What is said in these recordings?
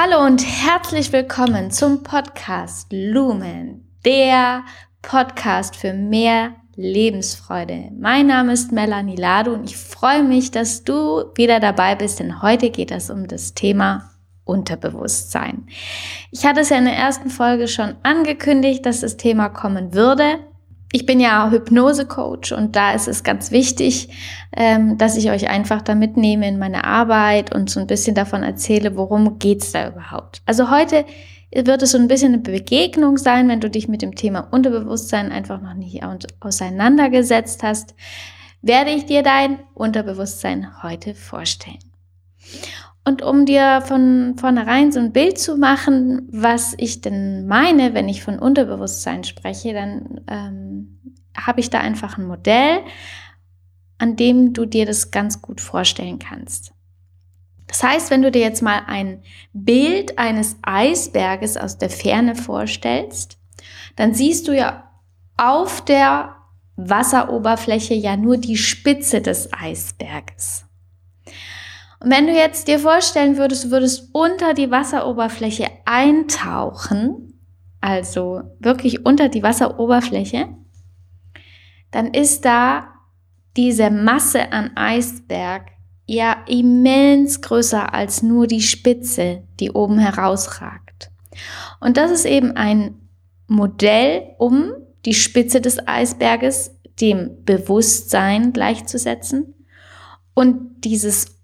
Hallo und herzlich willkommen zum Podcast Lumen, der Podcast für mehr Lebensfreude. Mein Name ist Melanie Lado und ich freue mich, dass du wieder dabei bist, denn heute geht es um das Thema Unterbewusstsein. Ich hatte es ja in der ersten Folge schon angekündigt, dass das Thema kommen würde ich bin ja Hypnose-Coach und da ist es ganz wichtig, ähm, dass ich euch einfach da mitnehme in meine Arbeit und so ein bisschen davon erzähle, worum geht's da überhaupt. Also heute wird es so ein bisschen eine Begegnung sein, wenn du dich mit dem Thema Unterbewusstsein einfach noch nicht auseinandergesetzt hast, werde ich dir dein Unterbewusstsein heute vorstellen. Und um dir von vornherein so ein Bild zu machen, was ich denn meine, wenn ich von Unterbewusstsein spreche, dann ähm, habe ich da einfach ein Modell, an dem du dir das ganz gut vorstellen kannst. Das heißt, wenn du dir jetzt mal ein Bild eines Eisberges aus der Ferne vorstellst, dann siehst du ja auf der Wasseroberfläche ja nur die Spitze des Eisberges. Und wenn du jetzt dir vorstellen würdest, du würdest unter die Wasseroberfläche eintauchen, also wirklich unter die Wasseroberfläche, dann ist da diese Masse an Eisberg ja immens größer als nur die Spitze, die oben herausragt. Und das ist eben ein Modell, um die Spitze des Eisberges dem Bewusstsein gleichzusetzen und dieses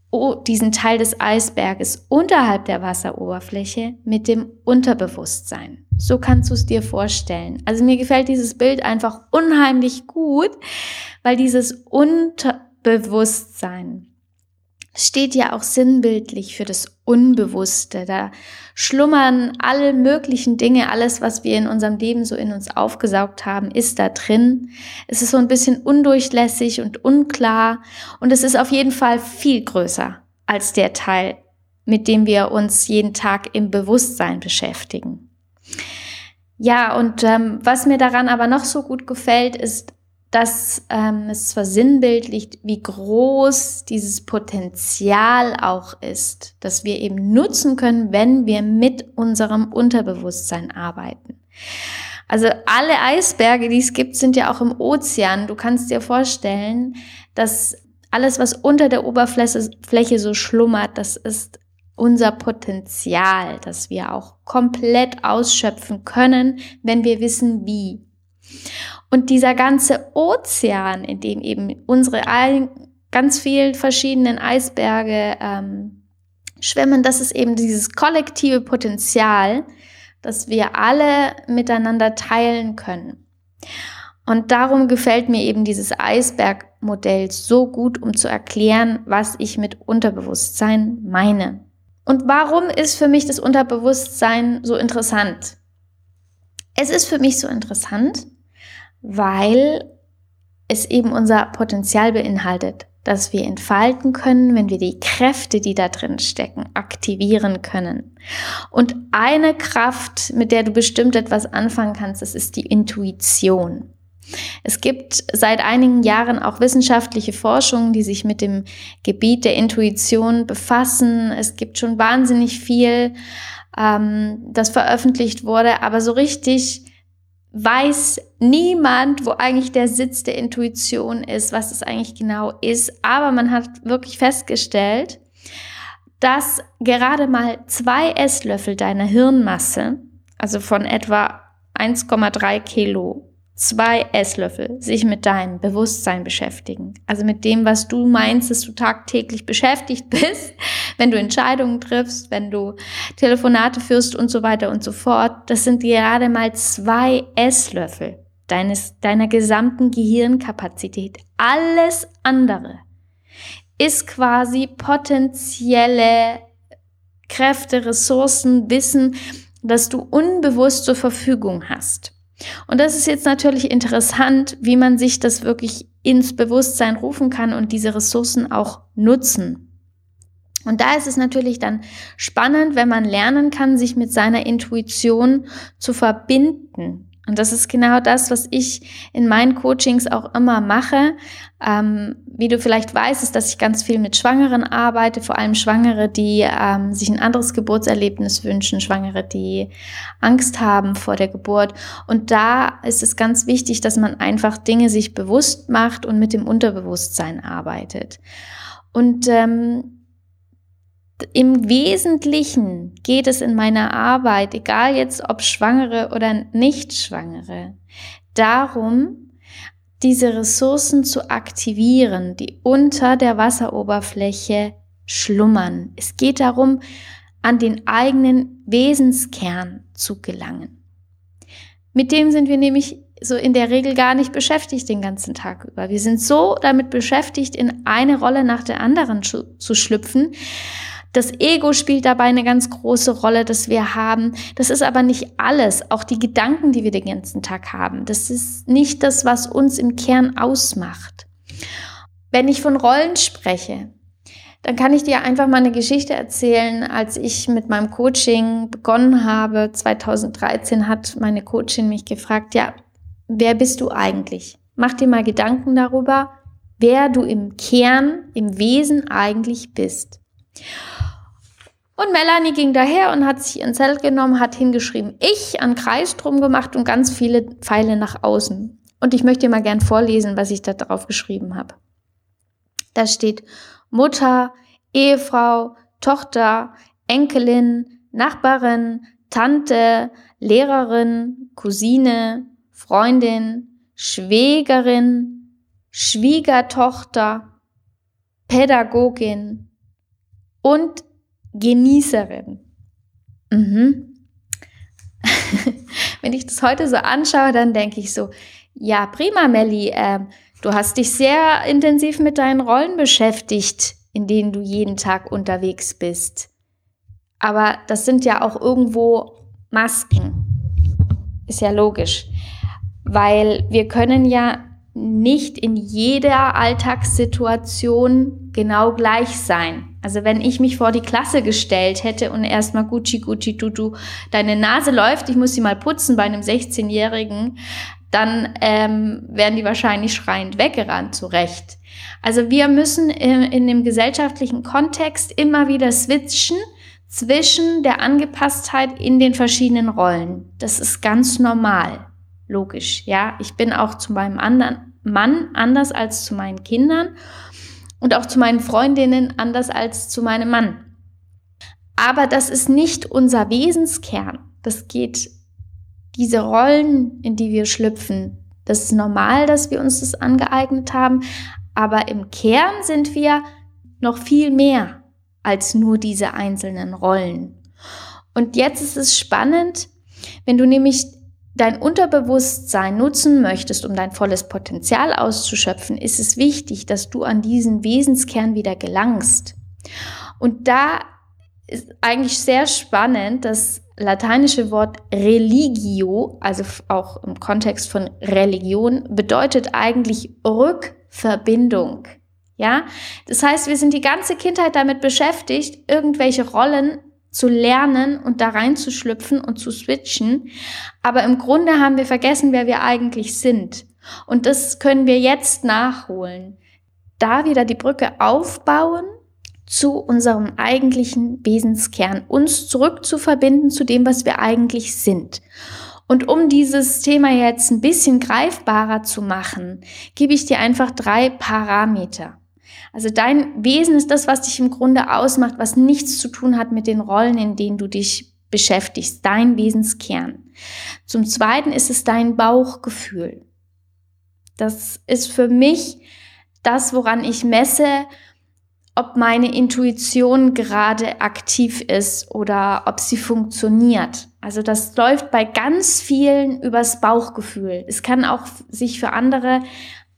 diesen Teil des Eisberges unterhalb der Wasseroberfläche mit dem Unterbewusstsein. So kannst du es dir vorstellen. Also mir gefällt dieses Bild einfach unheimlich gut, weil dieses Unterbewusstsein steht ja auch sinnbildlich für das Unbewusste. Da schlummern alle möglichen Dinge, alles, was wir in unserem Leben so in uns aufgesaugt haben, ist da drin. Es ist so ein bisschen undurchlässig und unklar und es ist auf jeden Fall viel größer als der Teil, mit dem wir uns jeden Tag im Bewusstsein beschäftigen. Ja, und ähm, was mir daran aber noch so gut gefällt, ist dass ähm, es versinnbildlicht, wie groß dieses Potenzial auch ist, das wir eben nutzen können, wenn wir mit unserem Unterbewusstsein arbeiten. Also alle Eisberge, die es gibt, sind ja auch im Ozean. Du kannst dir vorstellen, dass alles, was unter der Oberfläche Fläche so schlummert, das ist unser Potenzial, das wir auch komplett ausschöpfen können, wenn wir wissen, wie. Und dieser ganze Ozean, in dem eben unsere ganz vielen verschiedenen Eisberge ähm, schwimmen, das ist eben dieses kollektive Potenzial, das wir alle miteinander teilen können. Und darum gefällt mir eben dieses Eisbergmodell so gut, um zu erklären, was ich mit Unterbewusstsein meine. Und warum ist für mich das Unterbewusstsein so interessant? Es ist für mich so interessant, weil es eben unser Potenzial beinhaltet, das wir entfalten können, wenn wir die Kräfte, die da drin stecken, aktivieren können. Und eine Kraft, mit der du bestimmt etwas anfangen kannst, das ist die Intuition. Es gibt seit einigen Jahren auch wissenschaftliche Forschungen, die sich mit dem Gebiet der Intuition befassen. Es gibt schon wahnsinnig viel, ähm, das veröffentlicht wurde, aber so richtig weiß niemand, wo eigentlich der Sitz der Intuition ist, was es eigentlich genau ist. Aber man hat wirklich festgestellt, dass gerade mal zwei Esslöffel deiner Hirnmasse, also von etwa 1,3 Kilo, zwei Esslöffel sich mit deinem Bewusstsein beschäftigen. Also mit dem, was du meinst, dass du tagtäglich beschäftigt bist, wenn du Entscheidungen triffst, wenn du Telefonate führst und so weiter und so fort. Das sind gerade mal zwei Esslöffel deines, deiner gesamten Gehirnkapazität. Alles andere ist quasi potenzielle Kräfte, Ressourcen, Wissen, das du unbewusst zur Verfügung hast. Und das ist jetzt natürlich interessant, wie man sich das wirklich ins Bewusstsein rufen kann und diese Ressourcen auch nutzen. Und da ist es natürlich dann spannend, wenn man lernen kann, sich mit seiner Intuition zu verbinden. Und das ist genau das, was ich in meinen Coachings auch immer mache. Ähm, wie du vielleicht weißt, ist, dass ich ganz viel mit Schwangeren arbeite, vor allem Schwangere, die ähm, sich ein anderes Geburtserlebnis wünschen, Schwangere, die Angst haben vor der Geburt. Und da ist es ganz wichtig, dass man einfach Dinge sich bewusst macht und mit dem Unterbewusstsein arbeitet. Und ähm, im Wesentlichen geht es in meiner Arbeit, egal jetzt ob Schwangere oder nicht Schwangere, darum, diese Ressourcen zu aktivieren, die unter der Wasseroberfläche schlummern. Es geht darum, an den eigenen Wesenskern zu gelangen. Mit dem sind wir nämlich so in der Regel gar nicht beschäftigt den ganzen Tag über. Wir sind so damit beschäftigt, in eine Rolle nach der anderen zu, zu schlüpfen, das Ego spielt dabei eine ganz große Rolle, das wir haben. Das ist aber nicht alles. Auch die Gedanken, die wir den ganzen Tag haben. Das ist nicht das, was uns im Kern ausmacht. Wenn ich von Rollen spreche, dann kann ich dir einfach mal eine Geschichte erzählen. Als ich mit meinem Coaching begonnen habe, 2013 hat meine Coachin mich gefragt, ja, wer bist du eigentlich? Mach dir mal Gedanken darüber, wer du im Kern, im Wesen eigentlich bist. Und Melanie ging daher und hat sich ihren Zettel genommen, hat hingeschrieben, ich an Kreis drum gemacht und ganz viele Pfeile nach außen. Und ich möchte mal gern vorlesen, was ich da drauf geschrieben habe. Da steht Mutter, Ehefrau, Tochter, Enkelin, Nachbarin, Tante, Lehrerin, Cousine, Freundin, Schwägerin, Schwiegertochter, Pädagogin und Genießerin. Mhm. Wenn ich das heute so anschaue, dann denke ich so, ja, prima, Melli, äh, du hast dich sehr intensiv mit deinen Rollen beschäftigt, in denen du jeden Tag unterwegs bist. Aber das sind ja auch irgendwo Masken. Ist ja logisch. Weil wir können ja nicht in jeder Alltagssituation genau gleich sein. Also wenn ich mich vor die Klasse gestellt hätte und erstmal Gucci, Gucci, Tutu, deine Nase läuft, ich muss sie mal putzen bei einem 16-Jährigen, dann ähm, werden die wahrscheinlich schreiend weggerannt, zurecht. Also wir müssen in, in dem gesellschaftlichen Kontext immer wieder switchen zwischen der Angepasstheit in den verschiedenen Rollen. Das ist ganz normal. Logisch, ja. Ich bin auch zu meinem anderen Mann anders als zu meinen Kindern und auch zu meinen Freundinnen anders als zu meinem Mann. Aber das ist nicht unser Wesenskern. Das geht, diese Rollen, in die wir schlüpfen, das ist normal, dass wir uns das angeeignet haben. Aber im Kern sind wir noch viel mehr als nur diese einzelnen Rollen. Und jetzt ist es spannend, wenn du nämlich dein Unterbewusstsein nutzen möchtest, um dein volles Potenzial auszuschöpfen, ist es wichtig, dass du an diesen Wesenskern wieder gelangst. Und da ist eigentlich sehr spannend, das lateinische Wort religio, also auch im Kontext von Religion, bedeutet eigentlich Rückverbindung. Ja, das heißt, wir sind die ganze Kindheit damit beschäftigt, irgendwelche Rollen zu lernen und da reinzuschlüpfen und zu switchen. Aber im Grunde haben wir vergessen, wer wir eigentlich sind. Und das können wir jetzt nachholen. Da wieder die Brücke aufbauen zu unserem eigentlichen Wesenskern, uns zurück zu verbinden zu dem, was wir eigentlich sind. Und um dieses Thema jetzt ein bisschen greifbarer zu machen, gebe ich dir einfach drei Parameter. Also dein Wesen ist das, was dich im Grunde ausmacht, was nichts zu tun hat mit den Rollen, in denen du dich beschäftigst, dein Wesenskern. Zum Zweiten ist es dein Bauchgefühl. Das ist für mich das, woran ich messe, ob meine Intuition gerade aktiv ist oder ob sie funktioniert. Also das läuft bei ganz vielen übers Bauchgefühl. Es kann auch sich für andere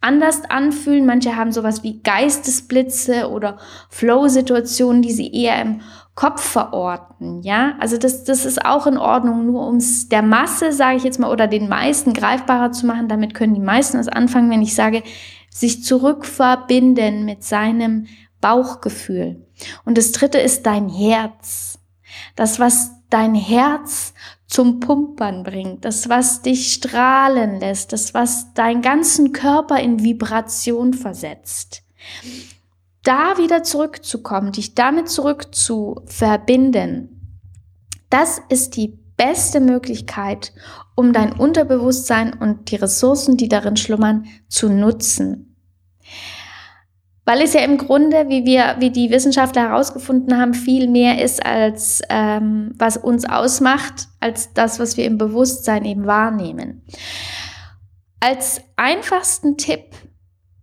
anders anfühlen. Manche haben sowas wie Geistesblitze oder Flow-Situationen, die sie eher im Kopf verorten. Ja, also das, das ist auch in Ordnung. Nur um es der Masse, sage ich jetzt mal, oder den meisten greifbarer zu machen. Damit können die meisten was anfangen, wenn ich sage, sich zurückverbinden mit seinem Bauchgefühl. Und das dritte ist dein Herz. Das, was dein Herz zum Pumpern bringt, das, was dich strahlen lässt, das, was deinen ganzen Körper in Vibration versetzt. Da wieder zurückzukommen, dich damit zurück zu verbinden, das ist die beste Möglichkeit, um dein Unterbewusstsein und die Ressourcen, die darin schlummern, zu nutzen. Weil es ja im Grunde, wie wir, wie die Wissenschaftler herausgefunden haben, viel mehr ist als ähm, was uns ausmacht, als das, was wir im Bewusstsein eben wahrnehmen. Als einfachsten Tipp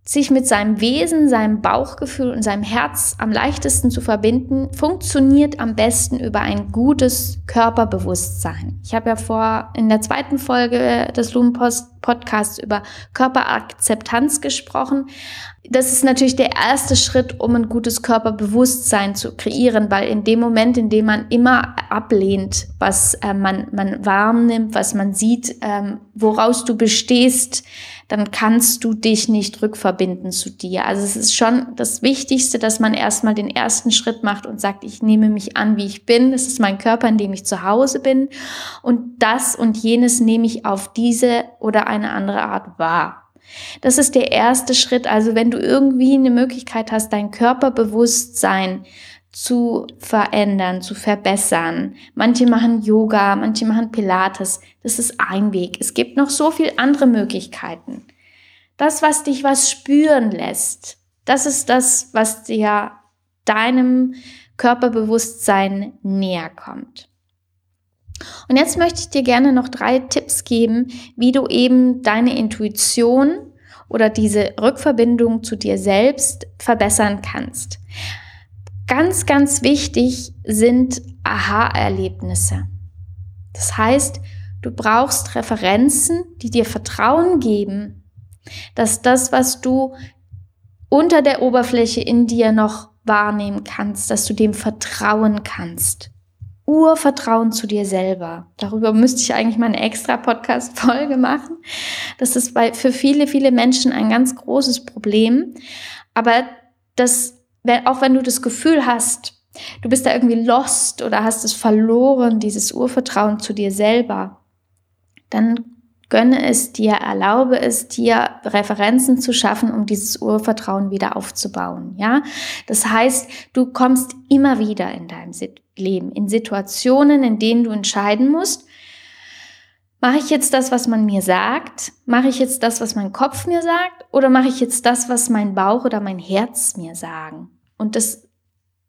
sich mit seinem Wesen, seinem Bauchgefühl und seinem Herz am leichtesten zu verbinden, funktioniert am besten über ein gutes Körperbewusstsein. Ich habe ja vor in der zweiten Folge des Lumenpost Podcasts über Körperakzeptanz gesprochen. Das ist natürlich der erste Schritt, um ein gutes Körperbewusstsein zu kreieren, weil in dem Moment, in dem man immer ablehnt, was äh, man, man wahrnimmt, was man sieht, ähm, woraus du bestehst, dann kannst du dich nicht rückverbinden zu dir. Also es ist schon das Wichtigste, dass man erstmal den ersten Schritt macht und sagt, ich nehme mich an, wie ich bin. Das ist mein Körper, in dem ich zu Hause bin. Und das und jenes nehme ich auf diese oder eine andere Art wahr. Das ist der erste Schritt. Also wenn du irgendwie eine Möglichkeit hast, dein Körperbewusstsein zu verändern, zu verbessern. Manche machen Yoga, manche machen Pilates. Das ist ein Weg. Es gibt noch so viel andere Möglichkeiten. Das, was dich was spüren lässt, das ist das, was dir deinem Körperbewusstsein näher kommt. Und jetzt möchte ich dir gerne noch drei Tipps geben, wie du eben deine Intuition oder diese Rückverbindung zu dir selbst verbessern kannst. Ganz, ganz wichtig sind Aha-Erlebnisse. Das heißt, du brauchst Referenzen, die dir Vertrauen geben, dass das, was du unter der Oberfläche in dir noch wahrnehmen kannst, dass du dem vertrauen kannst. Urvertrauen zu dir selber. Darüber müsste ich eigentlich mal eine extra Podcast-Folge machen. Das ist für viele, viele Menschen ein ganz großes Problem. Aber das wenn, auch wenn du das Gefühl hast, du bist da irgendwie lost oder hast es verloren, dieses Urvertrauen zu dir selber, dann gönne es dir, erlaube es dir, Referenzen zu schaffen, um dieses Urvertrauen wieder aufzubauen. Ja, das heißt, du kommst immer wieder in deinem Leben in Situationen, in denen du entscheiden musst, Mache ich jetzt das, was man mir sagt? Mache ich jetzt das, was mein Kopf mir sagt? Oder mache ich jetzt das, was mein Bauch oder mein Herz mir sagen? Und das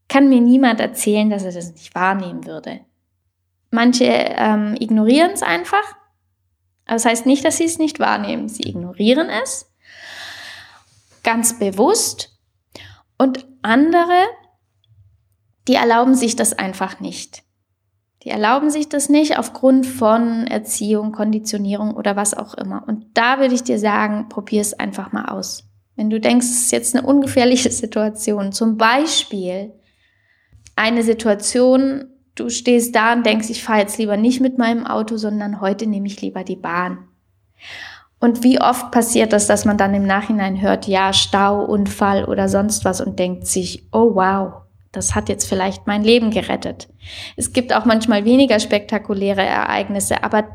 kann mir niemand erzählen, dass er das nicht wahrnehmen würde. Manche ähm, ignorieren es einfach. Aber das heißt nicht, dass sie es nicht wahrnehmen. Sie ignorieren es ganz bewusst. Und andere, die erlauben sich das einfach nicht. Die erlauben sich das nicht aufgrund von Erziehung, Konditionierung oder was auch immer. Und da würde ich dir sagen, probier es einfach mal aus. Wenn du denkst, es ist jetzt eine ungefährliche Situation, zum Beispiel eine Situation, du stehst da und denkst, ich fahre jetzt lieber nicht mit meinem Auto, sondern heute nehme ich lieber die Bahn. Und wie oft passiert das, dass man dann im Nachhinein hört, ja, Stau, Unfall oder sonst was und denkt sich, oh wow, das hat jetzt vielleicht mein Leben gerettet. Es gibt auch manchmal weniger spektakuläre Ereignisse, aber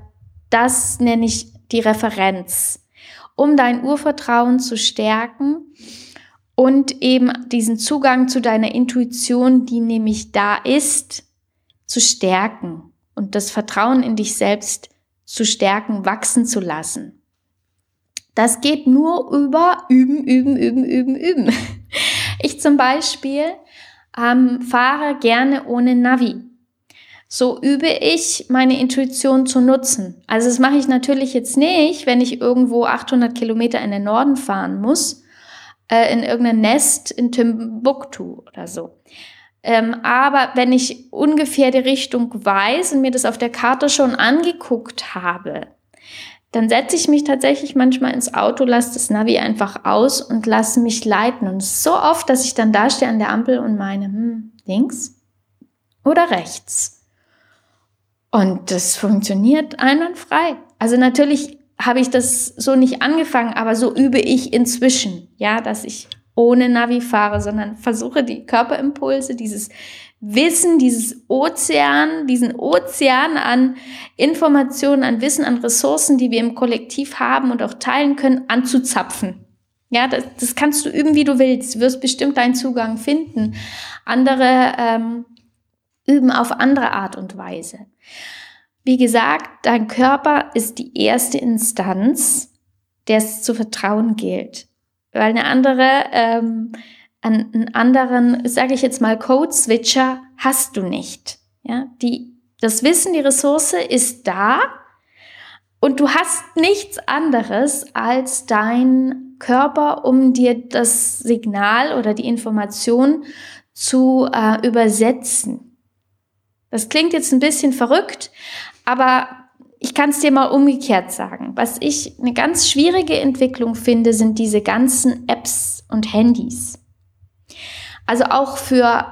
das nenne ich die Referenz, um dein Urvertrauen zu stärken und eben diesen Zugang zu deiner Intuition, die nämlich da ist, zu stärken und das Vertrauen in dich selbst zu stärken, wachsen zu lassen. Das geht nur über üben, üben, üben, üben, üben. Ich zum Beispiel ähm, fahre gerne ohne Navi. So übe ich meine Intuition zu nutzen. Also das mache ich natürlich jetzt nicht, wenn ich irgendwo 800 Kilometer in den Norden fahren muss, äh, in irgendein Nest in Timbuktu oder so. Ähm, aber wenn ich ungefähr die Richtung weiß und mir das auf der Karte schon angeguckt habe, dann setze ich mich tatsächlich manchmal ins Auto, lasse das Navi einfach aus und lasse mich leiten. Und so oft, dass ich dann da stehe an der Ampel und meine, hm, links oder rechts. Und das funktioniert einwandfrei. Also natürlich habe ich das so nicht angefangen, aber so übe ich inzwischen, ja, dass ich ohne Navi fahre, sondern versuche die Körperimpulse, dieses Wissen, dieses Ozean, diesen Ozean an Informationen, an Wissen, an Ressourcen, die wir im Kollektiv haben und auch teilen können, anzuzapfen. Ja, das, das kannst du üben, wie du willst. Du wirst bestimmt deinen Zugang finden. Andere ähm, üben auf andere Art und Weise. Wie gesagt, dein Körper ist die erste Instanz, der es zu vertrauen gilt. Weil eine andere, ähm, einen anderen, sage ich jetzt mal, Code-Switcher hast du nicht. Ja, die, das Wissen, die Ressource ist da und du hast nichts anderes als dein Körper, um dir das Signal oder die Information zu äh, übersetzen. Das klingt jetzt ein bisschen verrückt, aber ich kann es dir mal umgekehrt sagen. Was ich eine ganz schwierige Entwicklung finde, sind diese ganzen Apps und Handys. Also auch für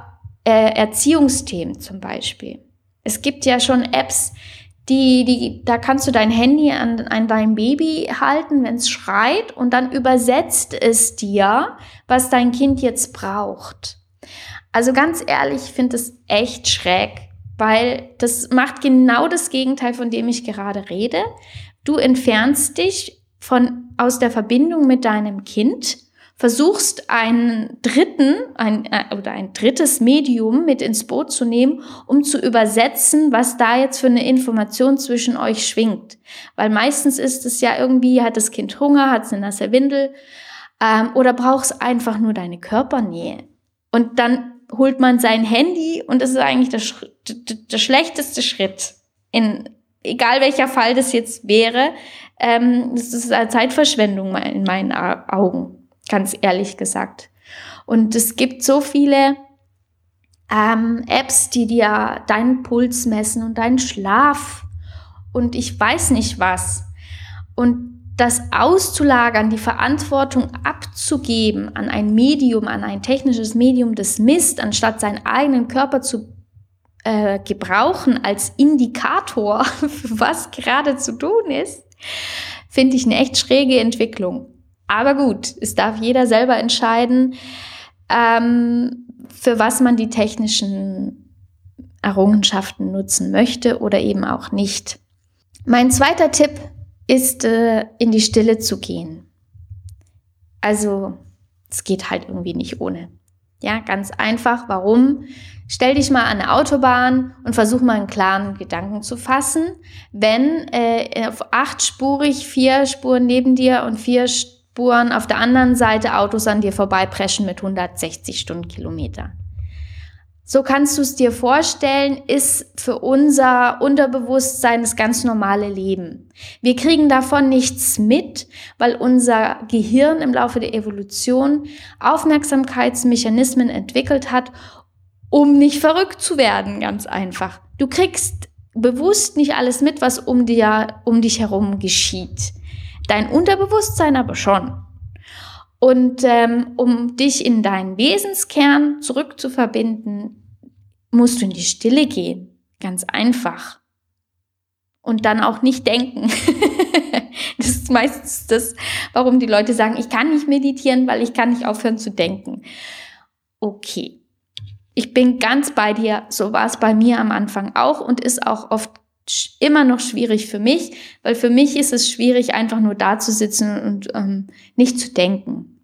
äh, Erziehungsthemen zum Beispiel. Es gibt ja schon Apps, die, die, da kannst du dein Handy an, an dein Baby halten, wenn es schreit, und dann übersetzt es dir, was dein Kind jetzt braucht. Also ganz ehrlich, ich finde es echt schräg, weil das macht genau das Gegenteil, von dem ich gerade rede. Du entfernst dich von, aus der Verbindung mit deinem Kind, versuchst einen dritten ein, äh, oder ein drittes Medium mit ins Boot zu nehmen, um zu übersetzen, was da jetzt für eine Information zwischen euch schwingt. Weil meistens ist es ja irgendwie, hat das Kind Hunger, hat es eine nasse Windel ähm, oder brauchst einfach nur deine Körpernähe. Und dann holt man sein Handy und das ist eigentlich der, der, schlechteste Schritt. In egal welcher Fall das jetzt wäre, ähm, das ist eine Zeitverschwendung in meinen Augen, ganz ehrlich gesagt. Und es gibt so viele ähm, Apps, die dir deinen Puls messen und deinen Schlaf und ich weiß nicht was. Und das auszulagern, die Verantwortung abzugeben an ein Medium, an ein technisches Medium, das misst, anstatt seinen eigenen Körper zu äh, gebrauchen als Indikator, für was gerade zu tun ist, finde ich eine echt schräge Entwicklung. Aber gut, es darf jeder selber entscheiden, ähm, für was man die technischen Errungenschaften nutzen möchte oder eben auch nicht. Mein zweiter Tipp ist, äh, in die Stille zu gehen. Also, es geht halt irgendwie nicht ohne. Ja, ganz einfach. Warum? Stell dich mal an eine Autobahn und versuch mal einen klaren Gedanken zu fassen. Wenn äh, auf achtspurig vier Spuren neben dir und vier Spuren auf der anderen Seite Autos an dir vorbeipreschen mit 160 Stundenkilometer. So kannst du es dir vorstellen, ist für unser Unterbewusstsein das ganz normale Leben. Wir kriegen davon nichts mit, weil unser Gehirn im Laufe der Evolution Aufmerksamkeitsmechanismen entwickelt hat, um nicht verrückt zu werden, ganz einfach. Du kriegst bewusst nicht alles mit, was um, dir, um dich herum geschieht. Dein Unterbewusstsein aber schon. Und ähm, um dich in deinen Wesenskern zurückzuverbinden, musst du in die Stille gehen. Ganz einfach. Und dann auch nicht denken. das ist meistens das, warum die Leute sagen, ich kann nicht meditieren, weil ich kann nicht aufhören zu denken. Okay. Ich bin ganz bei dir. So war es bei mir am Anfang auch und ist auch oft immer noch schwierig für mich, weil für mich ist es schwierig, einfach nur da zu sitzen und ähm, nicht zu denken.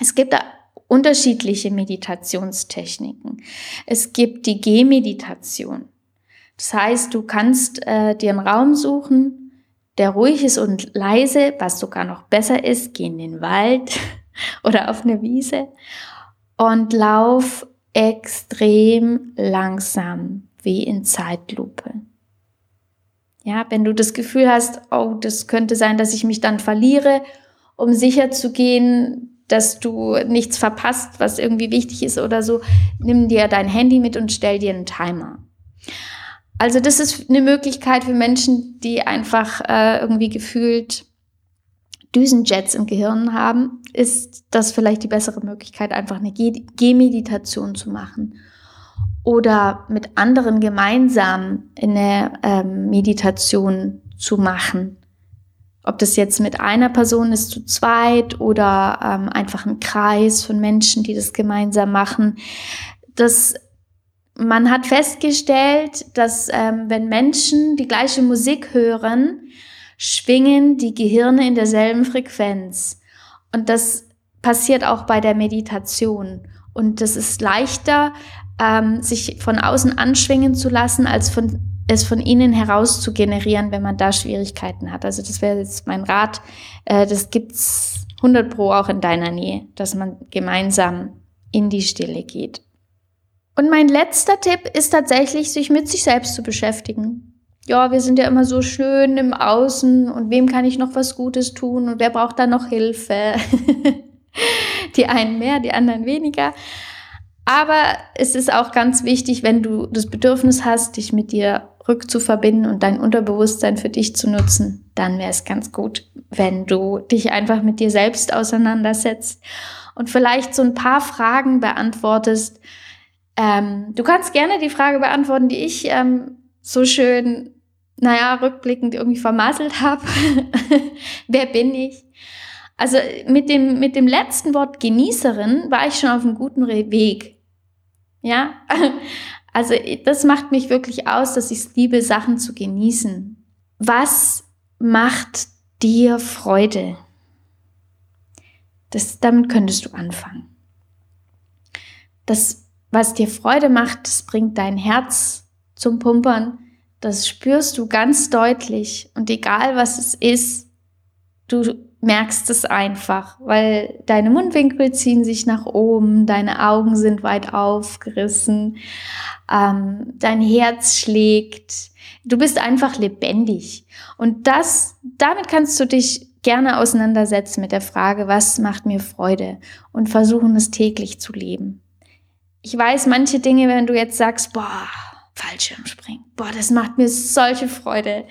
Es gibt da unterschiedliche Meditationstechniken. Es gibt die Gehmeditation. Das heißt, du kannst äh, dir einen Raum suchen, der ruhig ist und leise, was sogar noch besser ist, geh in den Wald oder auf eine Wiese und lauf extrem langsam, wie in Zeitlupe. Ja, wenn du das Gefühl hast, oh, das könnte sein, dass ich mich dann verliere, um sicher zu gehen, dass du nichts verpasst, was irgendwie wichtig ist oder so, nimm dir dein Handy mit und stell dir einen Timer. Also das ist eine Möglichkeit für Menschen, die einfach äh, irgendwie gefühlt Düsenjets im Gehirn haben, ist das vielleicht die bessere Möglichkeit, einfach eine Gehmeditation zu machen oder mit anderen gemeinsam eine ähm, Meditation zu machen. Ob das jetzt mit einer Person ist, zu zweit oder ähm, einfach ein Kreis von Menschen, die das gemeinsam machen. Das man hat festgestellt, dass ähm, wenn Menschen die gleiche Musik hören, schwingen die Gehirne in derselben Frequenz. Und das passiert auch bei der Meditation. Und das ist leichter, ähm, sich von außen anschwingen zu lassen, als von, es von innen heraus zu generieren, wenn man da Schwierigkeiten hat. Also das wäre jetzt mein Rat. Äh, das gibt's 100 pro auch in deiner Nähe, dass man gemeinsam in die Stille geht. Und mein letzter Tipp ist tatsächlich, sich mit sich selbst zu beschäftigen. Ja, wir sind ja immer so schön im Außen und wem kann ich noch was Gutes tun und wer braucht da noch Hilfe? die einen mehr, die anderen weniger. Aber es ist auch ganz wichtig, wenn du das Bedürfnis hast, dich mit dir rückzuverbinden und dein Unterbewusstsein für dich zu nutzen, dann wäre es ganz gut, wenn du dich einfach mit dir selbst auseinandersetzt und vielleicht so ein paar Fragen beantwortest, ähm, du kannst gerne die Frage beantworten, die ich ähm, so schön, naja, rückblickend irgendwie vermasselt habe. Wer bin ich? Also mit dem, mit dem letzten Wort Genießerin war ich schon auf einem guten Weg. Ja, also das macht mich wirklich aus, dass ich es liebe, Sachen zu genießen. Was macht dir Freude? Das, damit könntest du anfangen. Das was dir Freude macht, das bringt dein Herz zum Pumpern. Das spürst du ganz deutlich. Und egal was es ist, du merkst es einfach, weil deine Mundwinkel ziehen sich nach oben, deine Augen sind weit aufgerissen, ähm, dein Herz schlägt. Du bist einfach lebendig. Und das, damit kannst du dich gerne auseinandersetzen mit der Frage, was macht mir Freude und versuchen es täglich zu leben ich weiß manche Dinge, wenn du jetzt sagst, boah, Fallschirmspringen, boah, das macht mir solche Freude.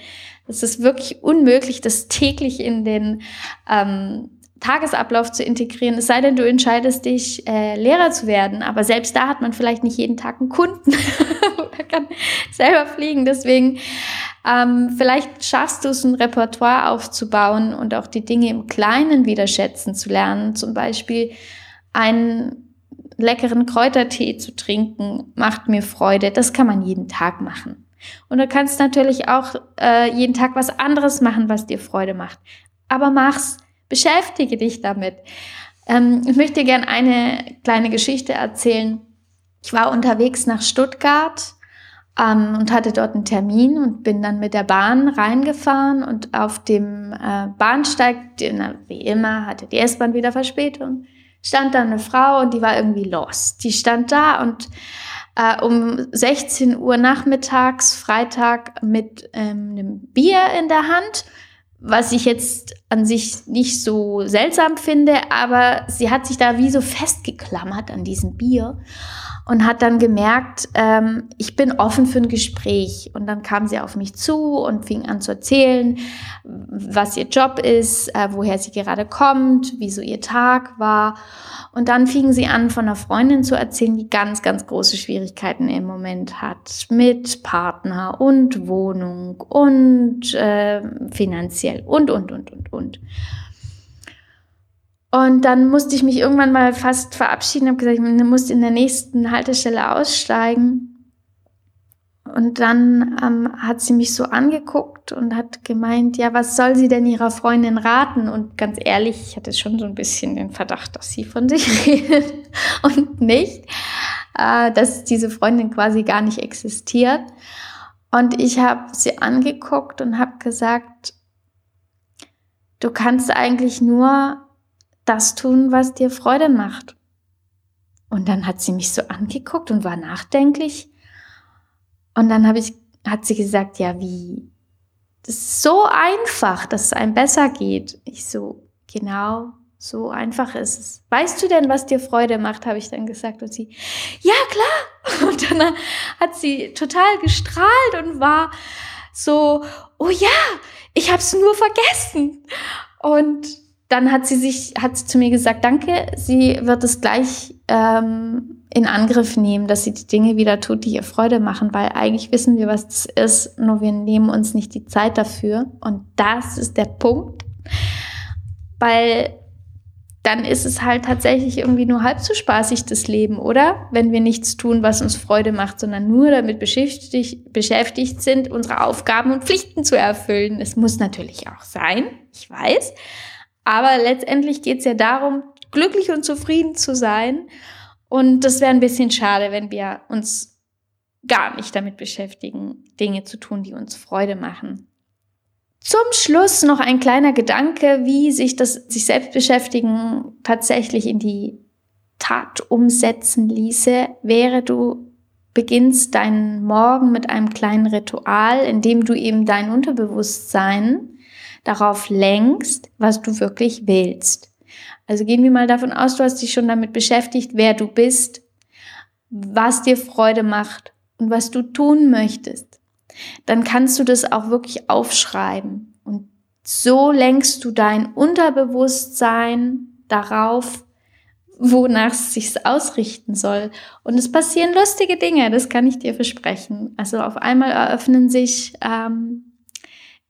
Es ist wirklich unmöglich, das täglich in den ähm, Tagesablauf zu integrieren, es sei denn, du entscheidest dich, äh, Lehrer zu werden. Aber selbst da hat man vielleicht nicht jeden Tag einen Kunden oder kann selber fliegen. Deswegen ähm, vielleicht schaffst du es, ein Repertoire aufzubauen und auch die Dinge im Kleinen wieder schätzen zu lernen. Zum Beispiel ein leckeren Kräutertee zu trinken, macht mir Freude. Das kann man jeden Tag machen. Und du kannst natürlich auch äh, jeden Tag was anderes machen, was dir Freude macht. Aber mach's, beschäftige dich damit. Ähm, ich möchte dir gerne eine kleine Geschichte erzählen. Ich war unterwegs nach Stuttgart ähm, und hatte dort einen Termin und bin dann mit der Bahn reingefahren und auf dem äh, Bahnsteig, wie immer, hatte die S-Bahn wieder Verspätung stand da eine Frau und die war irgendwie lost. Die stand da und äh, um 16 Uhr nachmittags, Freitag, mit ähm, einem Bier in der Hand, was ich jetzt an sich nicht so seltsam finde, aber sie hat sich da wie so festgeklammert an diesem Bier und hat dann gemerkt, ähm, ich bin offen für ein Gespräch. Und dann kam sie auf mich zu und fing an zu erzählen, was ihr Job ist, äh, woher sie gerade kommt, wie so ihr Tag war. Und dann fing sie an, von einer Freundin zu erzählen, die ganz, ganz große Schwierigkeiten im Moment hat mit Partner und Wohnung und äh, finanziell und, und, und, und, und. Und dann musste ich mich irgendwann mal fast verabschieden, habe gesagt, ich muss in der nächsten Haltestelle aussteigen. Und dann ähm, hat sie mich so angeguckt und hat gemeint, ja, was soll sie denn ihrer Freundin raten? Und ganz ehrlich, ich hatte schon so ein bisschen den Verdacht, dass sie von sich redet und nicht, äh, dass diese Freundin quasi gar nicht existiert. Und ich habe sie angeguckt und habe gesagt, du kannst eigentlich nur das tun, was dir Freude macht. Und dann hat sie mich so angeguckt und war nachdenklich. Und dann habe ich, hat sie gesagt, ja, wie? Das ist so einfach, dass es einem besser geht. Ich so, genau, so einfach ist es. Weißt du denn, was dir Freude macht, habe ich dann gesagt. Und sie, ja, klar. Und dann hat sie total gestrahlt und war so, oh ja, ich habe es nur vergessen. Und dann hat sie sich, hat sie zu mir gesagt, danke, sie wird es gleich ähm, in Angriff nehmen, dass sie die Dinge wieder tut, die ihr Freude machen, weil eigentlich wissen wir, was das ist, nur wir nehmen uns nicht die Zeit dafür. Und das ist der Punkt, weil dann ist es halt tatsächlich irgendwie nur halb so spaßig, das Leben, oder? Wenn wir nichts tun, was uns Freude macht, sondern nur damit beschäftigt, beschäftigt sind, unsere Aufgaben und Pflichten zu erfüllen. Es muss natürlich auch sein, ich weiß. Aber letztendlich geht es ja darum, glücklich und zufrieden zu sein. Und das wäre ein bisschen schade, wenn wir uns gar nicht damit beschäftigen, Dinge zu tun, die uns Freude machen. Zum Schluss noch ein kleiner Gedanke, wie sich das sich selbst beschäftigen tatsächlich in die Tat umsetzen ließe, wäre du beginnst deinen Morgen mit einem kleinen Ritual, in dem du eben dein Unterbewusstsein darauf lenkst, was du wirklich willst. Also gehen wir mal davon aus, du hast dich schon damit beschäftigt, wer du bist, was dir Freude macht und was du tun möchtest dann kannst du das auch wirklich aufschreiben. Und so lenkst du dein Unterbewusstsein darauf, wonach es sich ausrichten soll. Und es passieren lustige Dinge, das kann ich dir versprechen. Also auf einmal eröffnen sich ähm,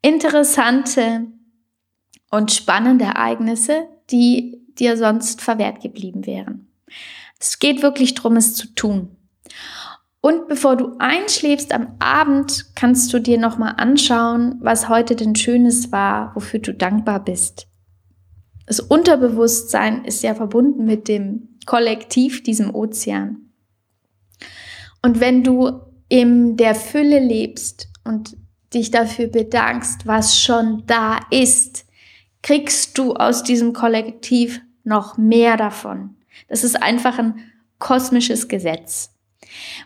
interessante und spannende Ereignisse, die dir sonst verwehrt geblieben wären. Es geht wirklich darum, es zu tun. Und bevor du einschläfst am Abend, kannst du dir nochmal anschauen, was heute denn Schönes war, wofür du dankbar bist. Das Unterbewusstsein ist ja verbunden mit dem Kollektiv, diesem Ozean. Und wenn du in der Fülle lebst und dich dafür bedankst, was schon da ist, kriegst du aus diesem Kollektiv noch mehr davon. Das ist einfach ein kosmisches Gesetz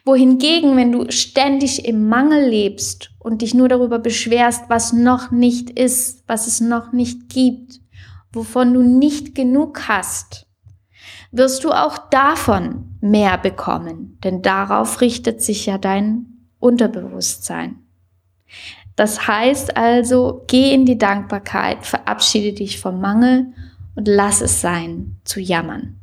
wohingegen, wenn du ständig im Mangel lebst und dich nur darüber beschwerst, was noch nicht ist, was es noch nicht gibt, wovon du nicht genug hast, wirst du auch davon mehr bekommen, denn darauf richtet sich ja dein Unterbewusstsein. Das heißt also, geh in die Dankbarkeit, verabschiede dich vom Mangel und lass es sein, zu jammern.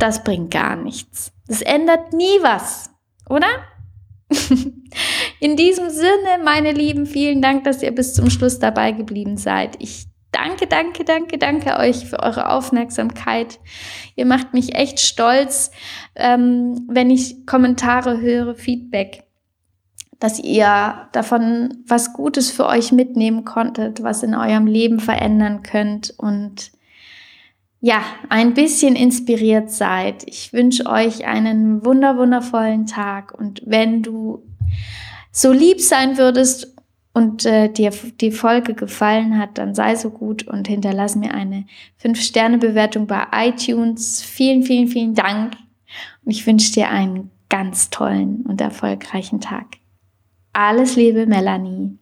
Das bringt gar nichts. Das ändert nie was, oder? In diesem Sinne, meine Lieben, vielen Dank, dass ihr bis zum Schluss dabei geblieben seid. Ich danke, danke, danke, danke euch für eure Aufmerksamkeit. Ihr macht mich echt stolz, ähm, wenn ich Kommentare höre, Feedback, dass ihr davon was Gutes für euch mitnehmen konntet, was in eurem Leben verändern könnt und ja, ein bisschen inspiriert seid. Ich wünsche euch einen wunder, wundervollen Tag und wenn du so lieb sein würdest und äh, dir die Folge gefallen hat, dann sei so gut und hinterlass mir eine 5-Sterne-Bewertung bei iTunes. Vielen, vielen, vielen Dank und ich wünsche dir einen ganz tollen und erfolgreichen Tag. Alles Liebe, Melanie.